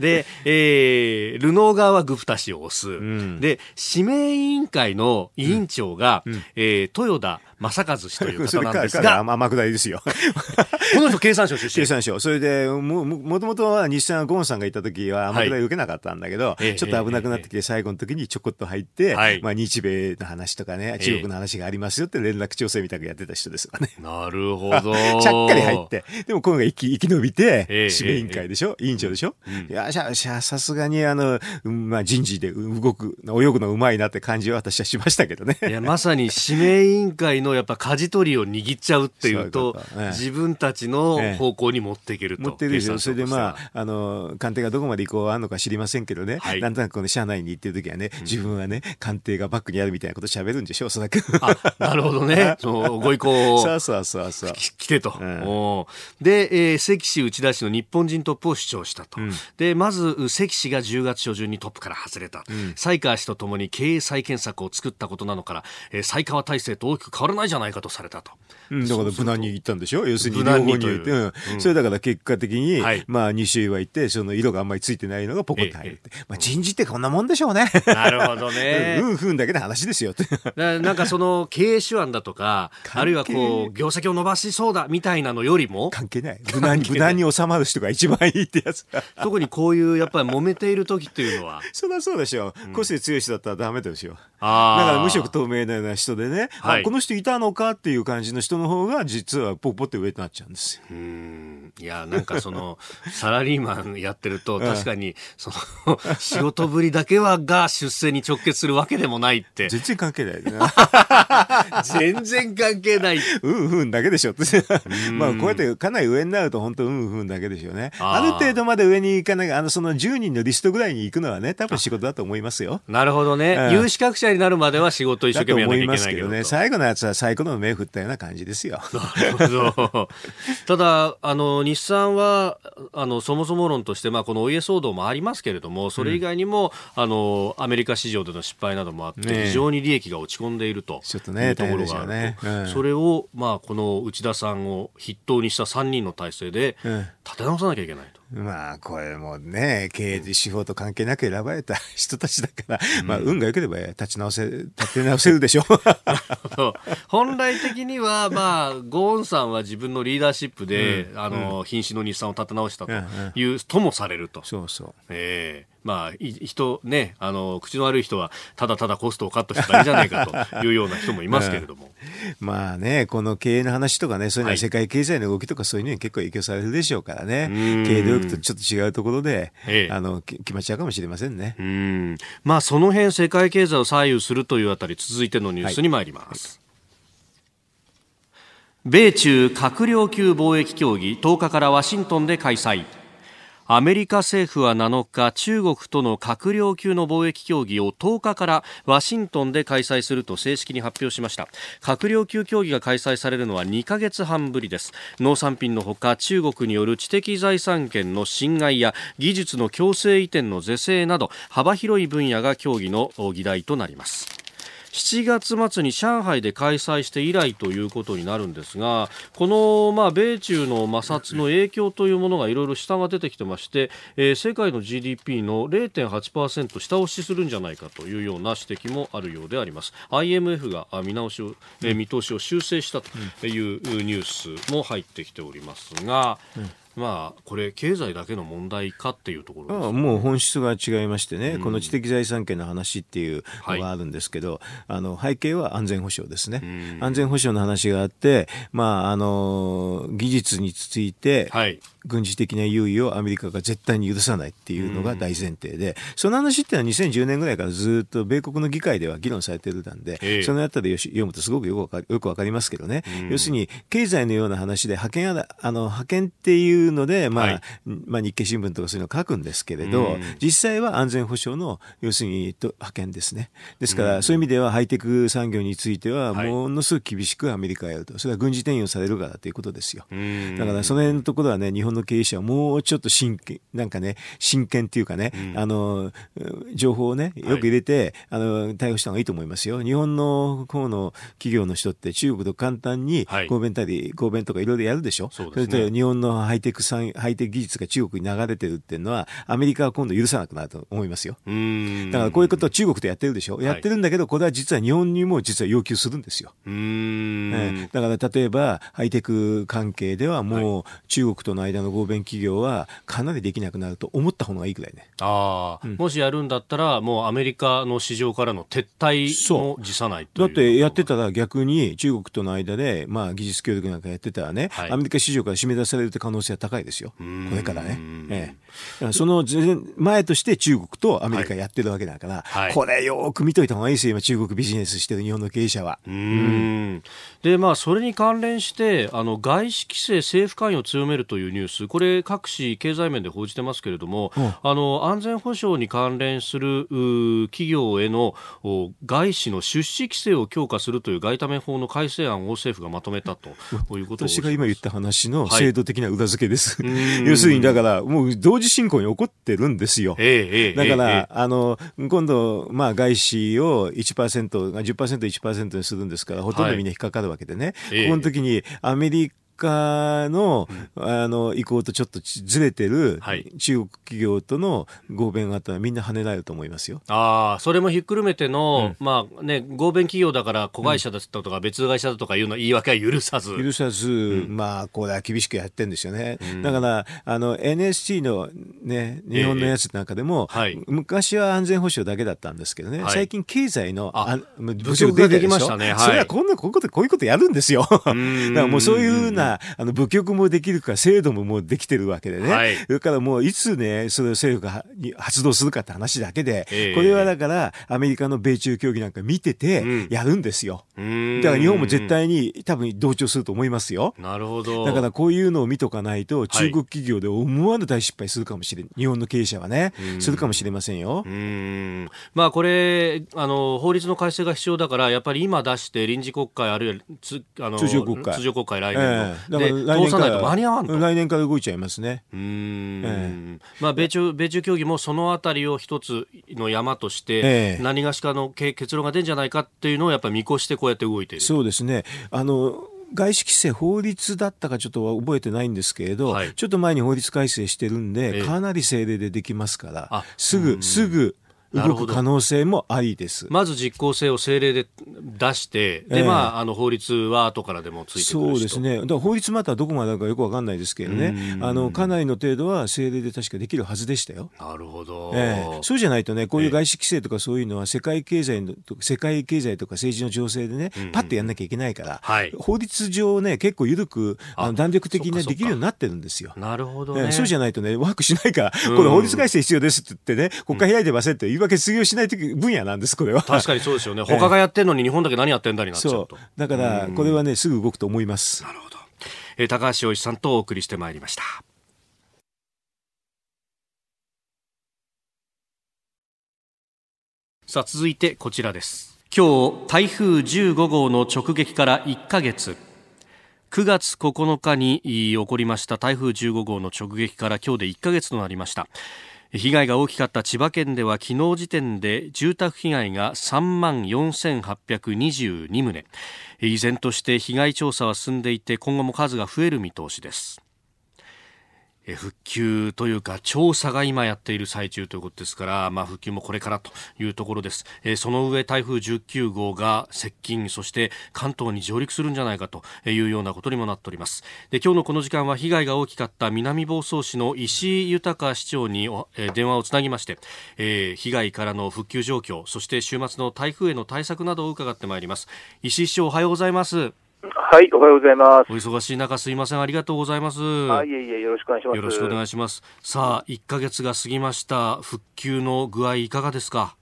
で、えー、ルノー側はグプタ氏を推す、うん、で指名委員会の委員長が、うん、えー、豊田正和氏という方なんですが、天下りですよ。この人経産省出身。経産省。それで、も、もともとは日産ゴンさんがいた時は天下り受けなかったんだけど、はい、ちょっと危なくなってきて、最後の時にちょこっと入って、はい、まあ日米の話とかね、中国の話がありますよって連絡調整みたくやってた人ですよね。なるほど。ちゃっかり入って、でも今回生き生き延びて、指名委員会でしょ、委員長でしょ、うん、いや、さすがにあの、まあ人事で動く、泳ぐのうまいなって感じは私はしましたけどね。いや、まさに指名委員会のやっぱ舵取りを握っちゃうっていうと、自分たちの方向に持っていけると。持っってるでしょ。それでまあ、あの、官邸がどこまで移行あるのか知りませんけどね、はい、なんとなくこの社内に行ってる時はね、自分はね、官邸がバックにあるみたいなこと喋るんでしょ、おそらく。あ、なるほどね。そのご意向そうそうそうそう。来てと。うん、で、えー、関氏内田氏の日本人トップを主張したと。うん、で、まず、関氏が10月初旬にトップから外れた。うん、西川氏とともに経営再建策を作ったことなのから、えー、西川体制と大きく変わらないじゃないかとされたと。うん、だから無難に言ったんでしょ？要するに両方にて、うん、それだから結果的に、はい、まあ2種類はいて、その色があんまりついてないのがポコッと入るって。まあ人事ってこんなもんでしょうね。なるほどね。うんふんだけの話ですよって。なんかその経営手腕だとか、あるいはこう、業績を伸ばしそうだみたいなのよりも。関係ない。無難に、無難に収まる人が一番いいってやつ。特にこういうやっぱり揉めている時っていうのは。そりゃそうでしょ。う個性強い人だったらダメですよ。ああ。だから無色透明なような人でね、はい、この人いたのかっていう感じの人の方が実はポッポって上となっちゃうんですよ。うん。いやなんかその サラリーマンやってると確かにその仕事ぶりだけはが出世に直結するわけでもないって。全然関係ない 全然関係ない。うんうんだけでしょ。ってまあこうやってかなり上になると本当うんうんだけでしょうね。ある程度まで上に行かないあのその10人のリストぐらいに行くのはね多分仕事だと思いますよ。なるほどね、うん、有資格者になるまでは仕事一生懸命やらなきゃいけないけどね。最後のやつは最後の目振ったような感じですよ。なるほど。ただあの日産はあのそもそも論として、まあ、このお家騒動もありますけれどもそれ以外にも、うん、あのアメリカ市場での失敗などもあって、ね、非常に利益が落ち込んでいるというところがあると、ね。うん、それを、まあ、この内田さんを筆頭にした3人の体制で立て直さなきゃいけないと。まあ、これもね、経営手法と関係なく選ばれた人たちだから、うん、まあ、運が良ければ立ち直せ、立て直せるでしょ。う。本来的には、まあ、ゴーンさんは自分のリーダーシップで、うん、あの、瀕死の日産を立て直したという、ともされると。そうそう。ええ。ーまあ、人、ね、あの、口の悪い人は、ただただコストをカットしただけじゃないかというような人もいますけれども。まあね、この経営の話とかね、そういうのは世界経済の動きとかそういうのに結構影響されるでしょうからね。経営努力とちょっと違うところで、ええ、あの、決まっちゃうかもしれませんね。うん。まあ、その辺世界経済を左右するというあたり、続いてのニュースに参ります。はい、米中閣僚級貿易協議10日からワシントンで開催。アメリカ政府は7日中国との閣僚級の貿易協議を10日からワシントンで開催すると正式に発表しました。閣僚級協議が開催されるのは2ヶ月半ぶりです。農産品のほか中国による知的財産権の侵害や技術の強制移転の是正など幅広い分野が協議の議題となります。7月末に上海で開催して以来ということになるんですがこの、まあ、米中の摩擦の影響というものがいろいろ下が出てきてまして、えー、世界の GDP の0.8%下押しするんじゃないかというような指摘もあるようであります。IMF が見直しを、えー、見通しを修正したというニュースも入ってきておりますが、うん。まあ、これ、経済だけの問題かっていうところ、ね、もう本質が違いましてね、うん、この知的財産権の話っていうのがあるんですけど、はい、あの背景は安全保障ですね、うん、安全保障の話があって、まあ、あの技術について、はい軍事的な優位をアメリカが絶対に許さないっていうのが大前提で、その話っていうのは2010年ぐらいからずっと米国の議会では議論されてるなんで、えー、そのあたりを読むとすごくよくわかよくわかりますけどね、要するに経済のような話で派遣あの派遣っていうので、まあ、はい、まあ日経新聞とかそういうのを書くんですけれど、実際は安全保障の要するに派遣ですね。ですから、そういう意味ではハイテク産業についてはものすごく厳しくアメリカがやると、それは軍事転用されるからということですよ。だからその辺のところはね、日本の経営者はもうちょっと真剣、なんかね、真剣っていうかね、うん、あの、情報をね、よく入れて、はい、あの、対応した方がいいと思いますよ。日本の方の企業の人って中国と簡単に合弁たり、合弁とかいろいろやるでしょ？そ、ね、れと日本のハイテク産、ハイテク技術が中国に流れてるっていうのは、アメリカは今度許さなくなると思いますよ。だからこういうことは中国とやってるでしょ？やってるんだけど、これは実は日本にも実は要求するんですよ。ね、だから例えば、ハイテク関係ではもう中国との間の合弁企業はかなりできなくなると思った方がいいくらいね。ああ、うん、もしやるんだったら、もうアメリカの市場からの撤退も辞さないだってやってたら逆に中国との間で、まあ技術協力なんかやってたらね、はい、アメリカ市場から締め出されるって可能性は高いですよ、これからね。ええ、その前として中国とアメリカやってるわけだから、はい、これよく見といた方がいいですよ、今、中国ビジネスしてる日本の経営者は。うん。で、まあ、それに関連して、あの外資規制、政府関与を強めるというニュース、これ、各紙、経済面で報じてますけれども、うん、あの安全保障に関連する企業への外資の出資規制を強化するという外為法の改正案を政府がまとめたということ私が今言った話の制度的な裏付けです。はい、要するに、だから、もう同時進行に起こってるんですよ。えー、だから、えー、あの、今度、まあ、外資を1%、10%、1%にするんですから、ほとんどみんな引っかかるわけでね。はい、ここの時に、アメリカ家の、あの、意向とちょっとずれてる、中国企業との合弁があったらみんな跳ねられると思いますよ。ああ、それもひっくるめての、うん、まあね、合弁企業だから子会社だったとか別会社だとかいうの言い訳は許さず。許さず、うん、まあ、これは厳しくやってるんですよね。うん、だから、あの、NSC のね、日本のやつなんかでも、えーはい、昔は安全保障だけだったんですけどね、はい、最近経済のあ部署ができましたね。はい、それはこんな、こういうこと、こういうことやるんですよ。だからもうそういうふあの部局もできるか制度ももうできてるわけでね、はい、それからもういつねそれを政府が発動するかって話だけで、えー、これはだからアメリカの米中協議なんか見ててやるんですよ、うん、だから日本も絶対に多分同調すると思いますよ。なるほど。だからこういうのを見とかないと中国企業で思わぬ大失敗するかもしれない。日本の経営者はね。するかもしれませんよ。うん。まあこれあの法律の改正が必要だからやっぱり今出して臨時国会あるいはつあの通常国会。通常国会来年の、えー、で通さないと間に合わんと。来年から動いちゃいますね。うん、えー、まあ、米中米中協議もそのあたりを一つの山として、えー、何がしかの結論が出るんじゃないかっていうのをやっぱり見越してこうやって動いている。そうですね。あの外資規制法律だったかちょっと覚えてないんですけれど、はい、ちょっと前に法律改正してるんで、かなり政令でできますから、すぐ、すぐ、動く可能性もありです。まず実効性を政令で出して、で、え。ー、まあ、あの、法律は後からでもついてそうですね。だから法律またどこまでかよくわかんないですけどね、あの、かなりの程度は政令で確かできるはずでしたよ。なるほど。えー、そうじゃないとね、こういう外資規制とかそういうのは世界経済の、世界経済とか政治の情勢でね、パッとやんなきゃいけないから、はい、法律上ね、結構緩く、あの弾力的に、ね、できるようになってるんですよ。なるほど、ね、えー、そうじゃないとね、ワークしないから、これ法律改正必要ですって言ってね、国会開いてませんって言い訳通用しないと分野なんです、これは。確かにそうですよね。他がやってんのに日本だけ何やってんだになっちゃうと。だから、これはね、すぐ動くと思います。なるほど。えー、高橋洋一さんとお送りしてまいりました。さあ、続いてこちらです。今日、台風15号の直撃から1ヶ月。9月9日に起こりました台風15号の直撃から今日で1ヶ月となりました被害が大きかった千葉県では昨日時点で住宅被害が3万4822棟。依然として被害調査は進んでいて今後も数が増える見通しです。復旧というか調査が今やっている最中ということですから、まあ、復旧もこれからというところです、えー、その上台風19号が接近そして関東に上陸するんじゃないかというようなことにもなっております。で今日のこの時間は被害が大きかった南房総市の石井豊市長に、えー、電話をつなぎまして、えー、被害からの復旧状況そして週末の台風への対策などを伺ってまいります。石井市長おはようございます。はい、おはようございます。お忙しい中すいません、ありがとうございます。あ、いえいえ、よろしくお願いします。よろしくお願いします。さあ、1か月が過ぎました。復旧の具合いかがですか？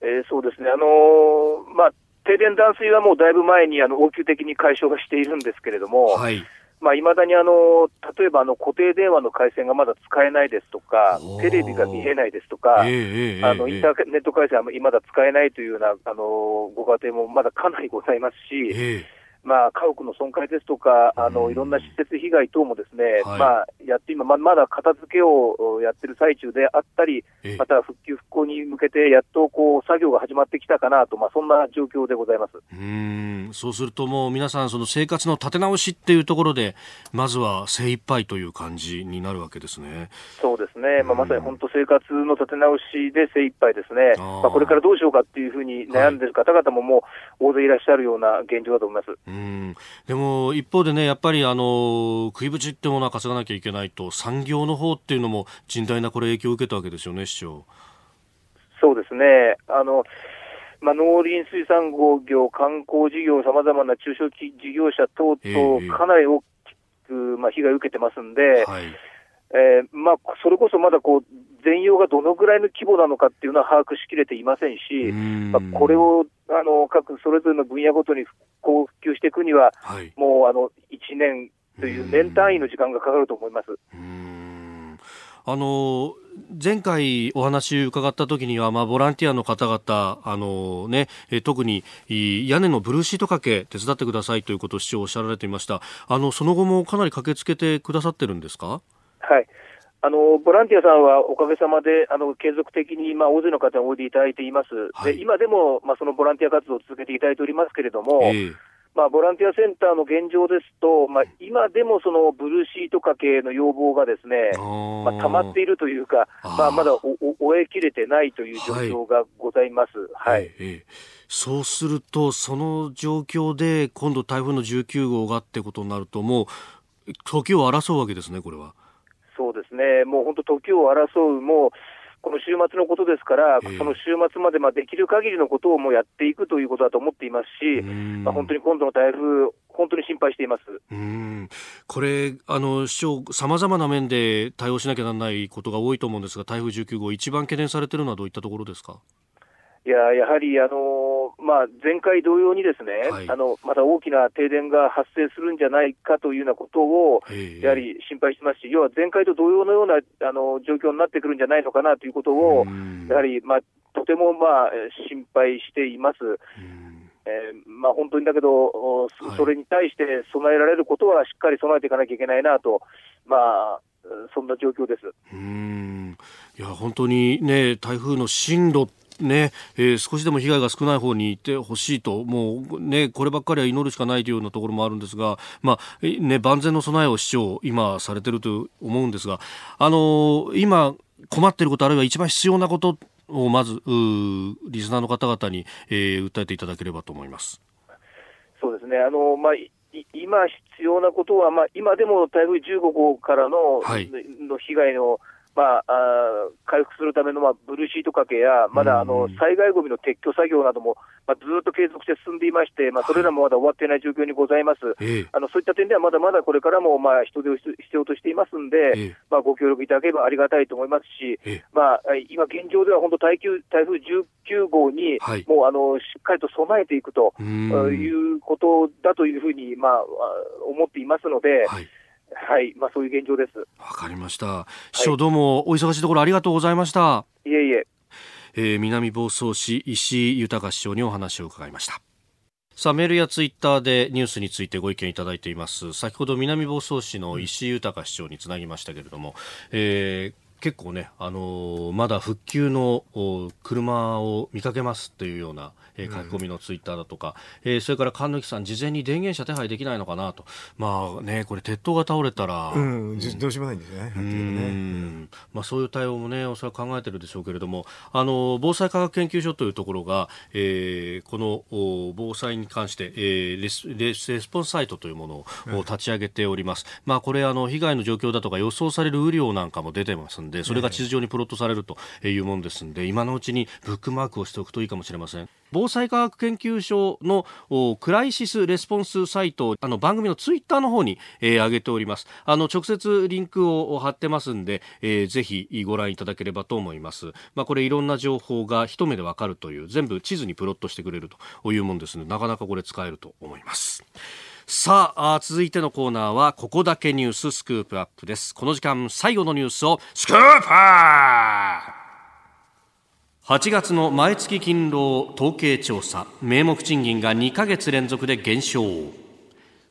えー、そうですね。あのー、まあ、停電断水はもうだいぶ前にあの応急的に解消がしているんですけれども、はい。まあ、未だにあの、例えばあの固定電話の回線がまだ使えないですとか、テレビが見えないですとか、えー、あのインターネット回線はまだ使えないというようなあのご家庭もまだかなりございますし、えーまあ、家屋の損壊ですとか、あのいろんな施設被害等もですね、はい、まあ、やって今ま、まだ片付けをやってる最中であったり、また復旧・復興に向けて、やっとこう作業が始まってきたかなと、まあ、そんな状況でございます。うん。そうすると、もう皆さん、その生活の立て直しっていうところで、まずは精一杯という感じになるわけですね。そうですね、まあ、まさに本当、生活の立て直しで精一杯ですね、まあ、これからどうしようかっていうふうに悩んでる方々も、もう大勢いらっしゃるような現状だと思います。うんでも一方でね、やっぱりあの食いぶちってものは稼がなきゃいけないと、産業の方っていうのも甚大なこれ影響を受けたわけですよね、市長。そうですね。あのまあ、農林水産業、観光事業、さまざまな中小事業者等々、かなり大きくく、まあ、被害を受けてますんで、はい、えー、まあ、それこそまだこう全容がどのぐらいの規模なのかっていうのは把握しきれていませんし、まあ、これをあの各それぞれの分野ごとに復旧していくには、はい、もうあの1年という年単位の時間がかかると思います。あの前回お話伺った時には、まあ、ボランティアの方々、あのね、え特に屋根のブルーシート掛け手伝ってくださいということを市長おっしゃられていました。あの、その後もかなり駆けつけてくださってるんですか？はい。あのボランティアさんはおかげさまであの継続的に、まあ、大勢の方においでいただいています、はい、で今でも、まあ、そのボランティア活動を続けていただいておりますけれども、えー、まあ、ボランティアセンターの現状ですと、まあ、今でもそのブルーシート掛けの要望がですね、まあ、溜まっているというか、まあ、まだ終えきれてないという状況がございます。はい、はい。えー、そうすると、その状況で今度台風の19号がってことになると、もう時を争うわけですね、これは。そうですね、もう本当、時を争う、もうこの週末のことですから、その週末までまあできる限りのことをもうやっていくということだと思っていますし、まあ、本当に今度の台風、本当に心配しています。うん。これ、あの市長、さまざまな面で対応しなきゃならないことが多いと思うんですが、台風19号、一番懸念されているのはどういったところですか？いややはり、あのまあ、前回同様にですね、はい、あのまた大きな停電が発生するんじゃないかというようなことを、やはり心配してますし、要は前回と同様のようなあの状況になってくるんじゃないのかなということを、やはり、まあ、とても、まあ、心配しています。えーまあ、本当にだけど、それに対して備えられることはしっかり備えていかなきゃいけないなと、まあ、そんな状況です。うん。いや本当にね、台風の進路ね、えー、少しでも被害が少ない方にいてほしいと、もうね、こればっかりは祈るしかないというようなところもあるんですが、まあ、ね、万全の備えを市長、今されてると思うんですが、あのー、今困っていること、あるいは一番必要なことをまず、リスナーの方々に、えー、訴えていただければと思います。そうですね。あの、まあ、今必要なことは、まあ、今でも台風15号からの,、はい、の被害のまあ、あ回復するための、まあ、ブルーシート掛けや、まだあの災害ごみの撤去作業なども、まあ、ずっと継続して進んでいまして、まあ、それらもまだ終わっていない状況にございます。はい、あのそういった点では、まだまだこれからも、まあ、人手を必要としていますんで、まあ、ご協力いただければありがたいと思いますし、まあ、今現状では本当台風、台風19号に、もうあのしっかりと備えていくということだというふうに、まあ、思っていますので、はいはい、まあ、そういう現状です。わかりました。市長、どうもお忙しいところありがとうございました。いえいえ。えー、南房総市石井豊市長にお話を伺いました。さあメールやツイッターでニュースについてご意見いただいています先ほど南房総市の石井豊市長につなぎましたけれども、えー結構ね、あのー、まだ復旧の車を見かけますというようなえー、書き込みのツイッターだとか、うん、えー、それから神貫さん、事前に電源車手配できないのかなと、まあね、これ、鉄塔が倒れたら、うん、どうしようもないんですね、うん。まあ、そういう対応もね、おそらく考えてるでしょうけれども、あの防災科学研究所というところが、えー、この防災に関して、えーレスレス、ポンスサイトというものを立ち上げております。まあ、これあの、被害の状況だとか予想される雨量なんかも出てますんで、それが地図上にプロットされるというものですんで、今のうちにブックマークをしておくといいかもしれません。防災科学研究所のクライシスレスポンスサイトあの番組のツイッターの方に、えー、上げております。あの直接リンクを貼ってますんで、えー、ぜひご覧いただければと思います。まあこれいろんな情報が一目でわかるという全部地図にプロットしてくれるというもんですのでなかなかこれ使えると思いますさあ続いてのコーナーはここだけニューススクープアップです。この時間最後のニュースをスクープアップ !8 月の毎月勤労統計調査。名目賃金が2ヶ月連続で減少。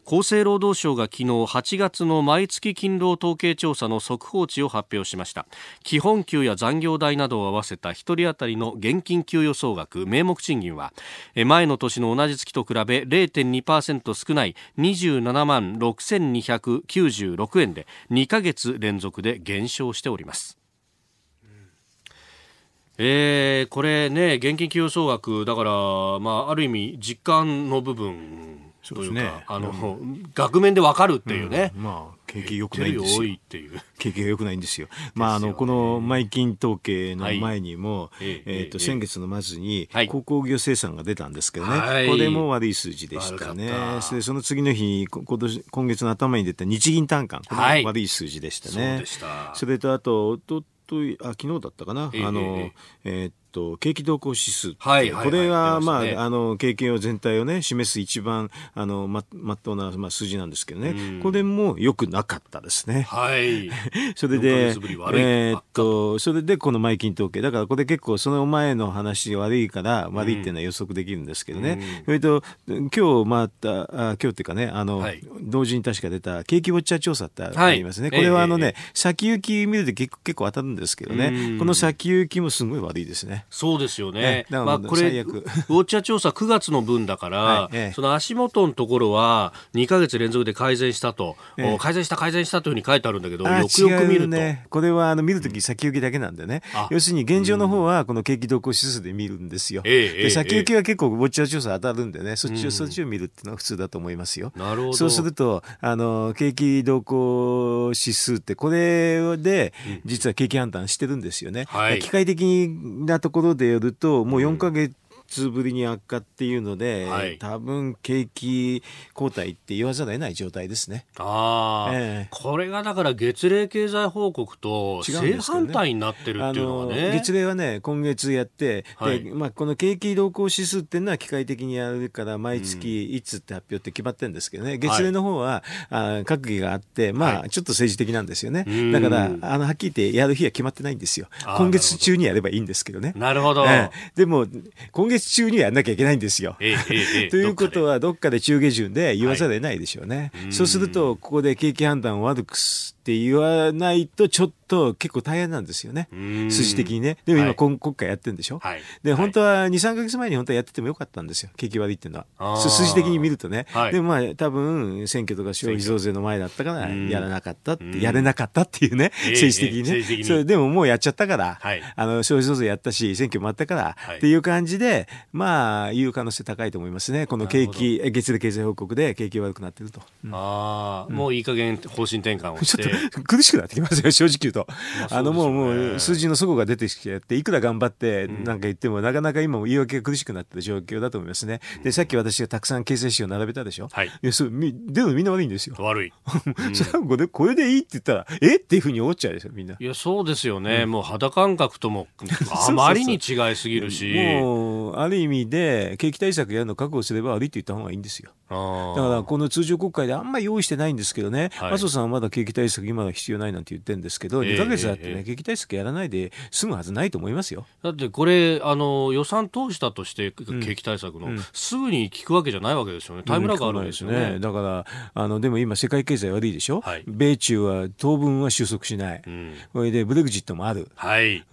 厚生労働省が昨日8月の毎月勤労統計調査の速報値を発表しました。基本給や残業代などを合わせた1人当たりの現金給与総額名目賃金は前の年の同じ月と比べ0.2%少ない27万6296円で2ヶ月連続で減少しております。えー、これね、現金給与総額、だから、まあ、ある意味、実感の部分というか、ね、あの、うん、額面でわかるっていうね。うん、まあ、景気良くないんですよ。景気が良くないんですよ。まあ、あの、この毎金統計の前にも、はい、えっ、と、先月の末に、鉱工業生産が出たんですけどね、はい、これも悪い数字でしたね。それその次の日、今年、今月の頭に出た日銀単価、これも悪い数字でしたね。はい、それと、あと、おととあ昨日だったかな、えー、あの、えー、と景気動向指数、はい、これは、まあ、ね、あの景気を全体をね示す一番あのままっとうな、まあ、数字なんですけどね、うん、これもよくなかったですね。はい。それで、えー、っとそれでこの前金統計だからこれ結構その前の話悪いから悪いっていうのは予測できるんですけどね。うん、それと今日またあ今日っていうかねあの、はい、同時に確か出た景気ウォッチャー調査ってありますね。はい、これはあのね、えー、先行き見ると結構結構当たるんですけどね、この先行きもすごい悪いですね。そうですよね。まあ、これ、ウォッチャー調査9月の分だから、はい。ええ、その足元のところは2か月連続で改善したと、え、改善した改善したというふうに書いてあるんだけど、よくよく見ると。ね、これはあの見るとき先行きだけなんでね、うん、要するに現状の方はこの景気動向指数で見るんですよ。で先行きは結構ウォッチャー調査当たるんでね、そっちを、そっちを見るっていうのは普通だと思いますよ。なるほど。そうすると、あの、景気動向指数って、これで、実は景気判断してるんですよね。はい、機械的なところでやると、もう4か月、月ぶりに悪化っていうので、はい、多分景気後退って言わざるを得ない状態ですね。ああ、えー、これがだから月例経済報告と正反対になってるっていうのがね。月例はね、今月やって、はい、でまあ、この景気動向指数っていうのは機械的にやるから、毎月いつって発表って決まってるんですけどね、月例の方は、はい、あ閣議があって、まあ、ちょっと政治的なんですよね。だから、あの、はっきり言ってやる日は決まってないんですよ。今月中にやればいいんですけどね。なるほど。えー、でも、今月中にはやんなきゃいけないんですよ。ええ ということは、どっかで中下旬で言わざるを得ないでしょうね。はい、そうすると、ここで景気判断を悪くって言わないと、ちょっと結構大変なんですよね。数字的にね。でも今、はい、国会やってるんでしょ？はい、で、本当は2、3か月前に本当はやっててもよかったんですよ。景気悪いっていうのは。数字的に見るとね。でもまあ、多分、選挙とか消費増税の前だったから、やらなかったって、やれなかったっていうね。政治的にね。それでももうやっちゃったから、あの、消費増税やったし、選挙もあったから、っていう感じで、まあ、言う可能性高いと思いますね。この景気、月例経済報告で景気悪くなってると。ああ、もういい加減方針転換をして。苦しくなってきますよ、正直言うと。あのもう、もう数字の底が出てきてやって、いくら頑張ってなんか言っても、なかなか今も言い訳が苦しくなってる状況だと思いますね。で、さっき私がたくさん経済指標並べたでしょ？はい。でもみんな悪いんですよ。悪い。それはこれこれでいいって言ったら、え？っていうふうに思っちゃうでしょ、みんな。いや、そうですよね。もう肌感覚とも、あまりに違いすぎるし。もう、ある意味で、景気対策やるの確保すれば悪いって言った方がいいんですよ。だから、この通常国会であんまり用意してないんですけどね、麻生さんはまだ景気対策今は必要ないなんて言ってるんですけど、2か月だってね、景気対策やらないで済むはずないと思いますよ。だってこれ、あの予算通したとして、景気対策の、うん、すぐに効くわけじゃないわけですよね、タイムラグあるんですよね。ねだからあの、でも今、世界経済悪いでしょ、はい、米中は当分は収束しない、うん、これでブレグジットもある。はい。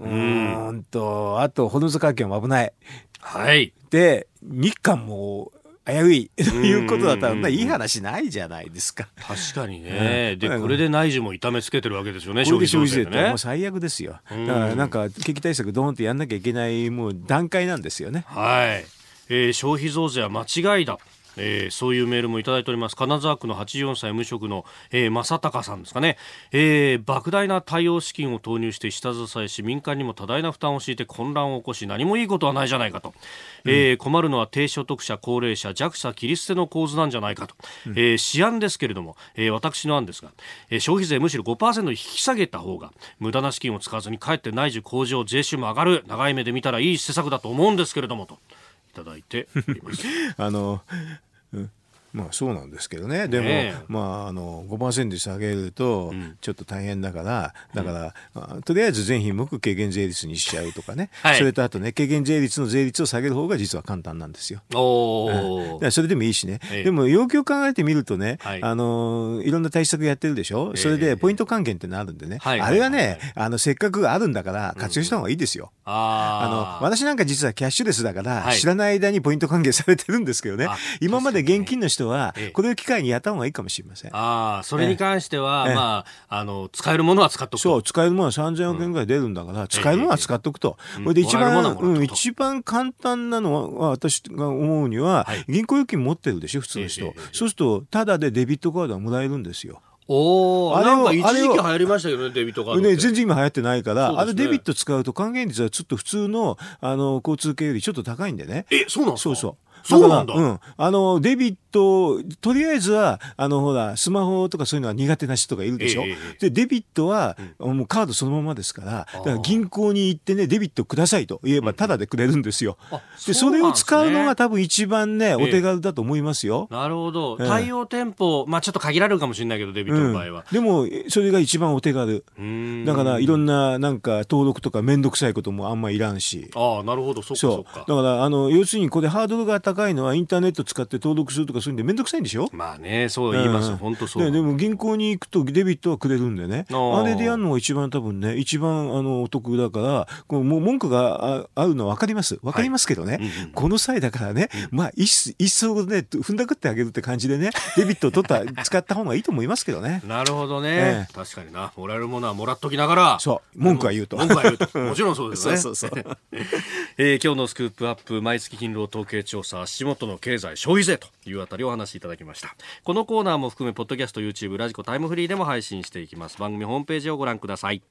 うん。と、あと、ホルムズ海峡も危ない。はい。で、日韓も危ういということだったら、いい話ないじゃないですか。確かにね。で、これで内需も痛めつけてるわけですよね、消費税ってもう最悪ですよ。だからなんか、景気対策ドーンってやんなきゃいけない、もう段階なんですよね。はい。えー、消費増税は間違いだ。えー、そういうメールもいただいております。金沢区の84歳無職の、えー、正隆さんですかね、えー、莫大な対応資金を投入して下支えし民間にも多大な負担を強いて混乱を起こし何もいいことはないじゃないかと、うん、えー、困るのは低所得者高齢者弱者切り捨ての構図なんじゃないかと、うん、えー、試案ですけれども、えー、私の案ですが、えー、消費税むしろ5%引き下げた方が無駄な資金を使わずにかえって内需向上税収も上がる。長い目で見たらいい施策だと思うんですけれどもといただいております。あの Yeah. まあそうなんですけどね、でも、ね、まあ、あの5%下げるとちょっと大変だから、うん、だから、とりあえず全品目軽減税率にしちゃうとかね、はい、それとあとね、軽減税率の税率を下げる方が実は簡単なんですよ。おうん、それでもいいしね、ええ、でも要求を考えてみるとね、はい、あのいろんな対策やってるでしょ、それでポイント還元ってのあるんでね、え、あれはね、あのせっかくあるんだから活用した方がいいですよ。うん、あの私なんか実はキャッシュレスだから、はい、知らない間にポイント還元されてるんですけどね、今まで現金の人人は、これを機会にやった方がいいかもしれません。ああ、それに関しては、まあ、あの、使えるものは使っとくと。そう、使えるものは3000億円ぐらい出るんだから、使えるものは使っとくと。これで一番、うん、一番簡単なのは、私が思うには、銀行預金持ってるでしょ、普通の人。そうすると、ただでデビットカードはもらえるんですよ。おお、なんか一時期流行りましたけどね、デビットカード。ね、全然今流行ってないから、ね、あれデビット使うと還元率はちょっと普通の、あの、交通系よりちょっと高いんでね。え、そうなんですか？そうそう。そうなんだ。うん。あの、デビット、とりあえずは、あの、ほら、スマホとかそういうのは苦手な人とかいるでしょ？えー、で、デビットは、うん、もうカードそのままですから、だから銀行に行ってね、デビットくださいと言えば、ただでくれるんですよ。うん、で、それを使うのが多分一番ね、お手軽だと思いますよ。えー、なるほど。対応店舗、まあちょっと限られるかもしれないけど、デビットの場合は。でも、それが一番お手軽。だから、いろんな、なんか、登録とかめんどくさいこともあんまいらんし。ああ、なるほど、そっかそっか。だから、あの、要するに、これハードルが高いのはインターネット使って登録するとかそういうんでめんどくさいんでしょ？まあね、そう言います、うん、本当そう。でも銀行に行くとデビットはくれるんでね。あれでやるのが一番多分ね、一番あのお得だから、こうもう文句があるのは分かります。分かりますけどね、はいうんうん、この際だからね、まあ一一層ね、踏んだくってあげるって感じでね、デビットを取った、使った方がいいと思いますけどね。なるほどね、ええ、確かにな。もらえるものはもらっときながら。そう。文句は言うと。文句は言うと。もちろんそうですね。そうそうそう。えー、今日のスクープアップ、毎月勤労統計調査、足元の経済消費税というあたりお話しいただきました。このコーナーも含めポッドキャスト YouTube ラジコタイムフリーでも配信していきます。番組ホームページをご覧ください。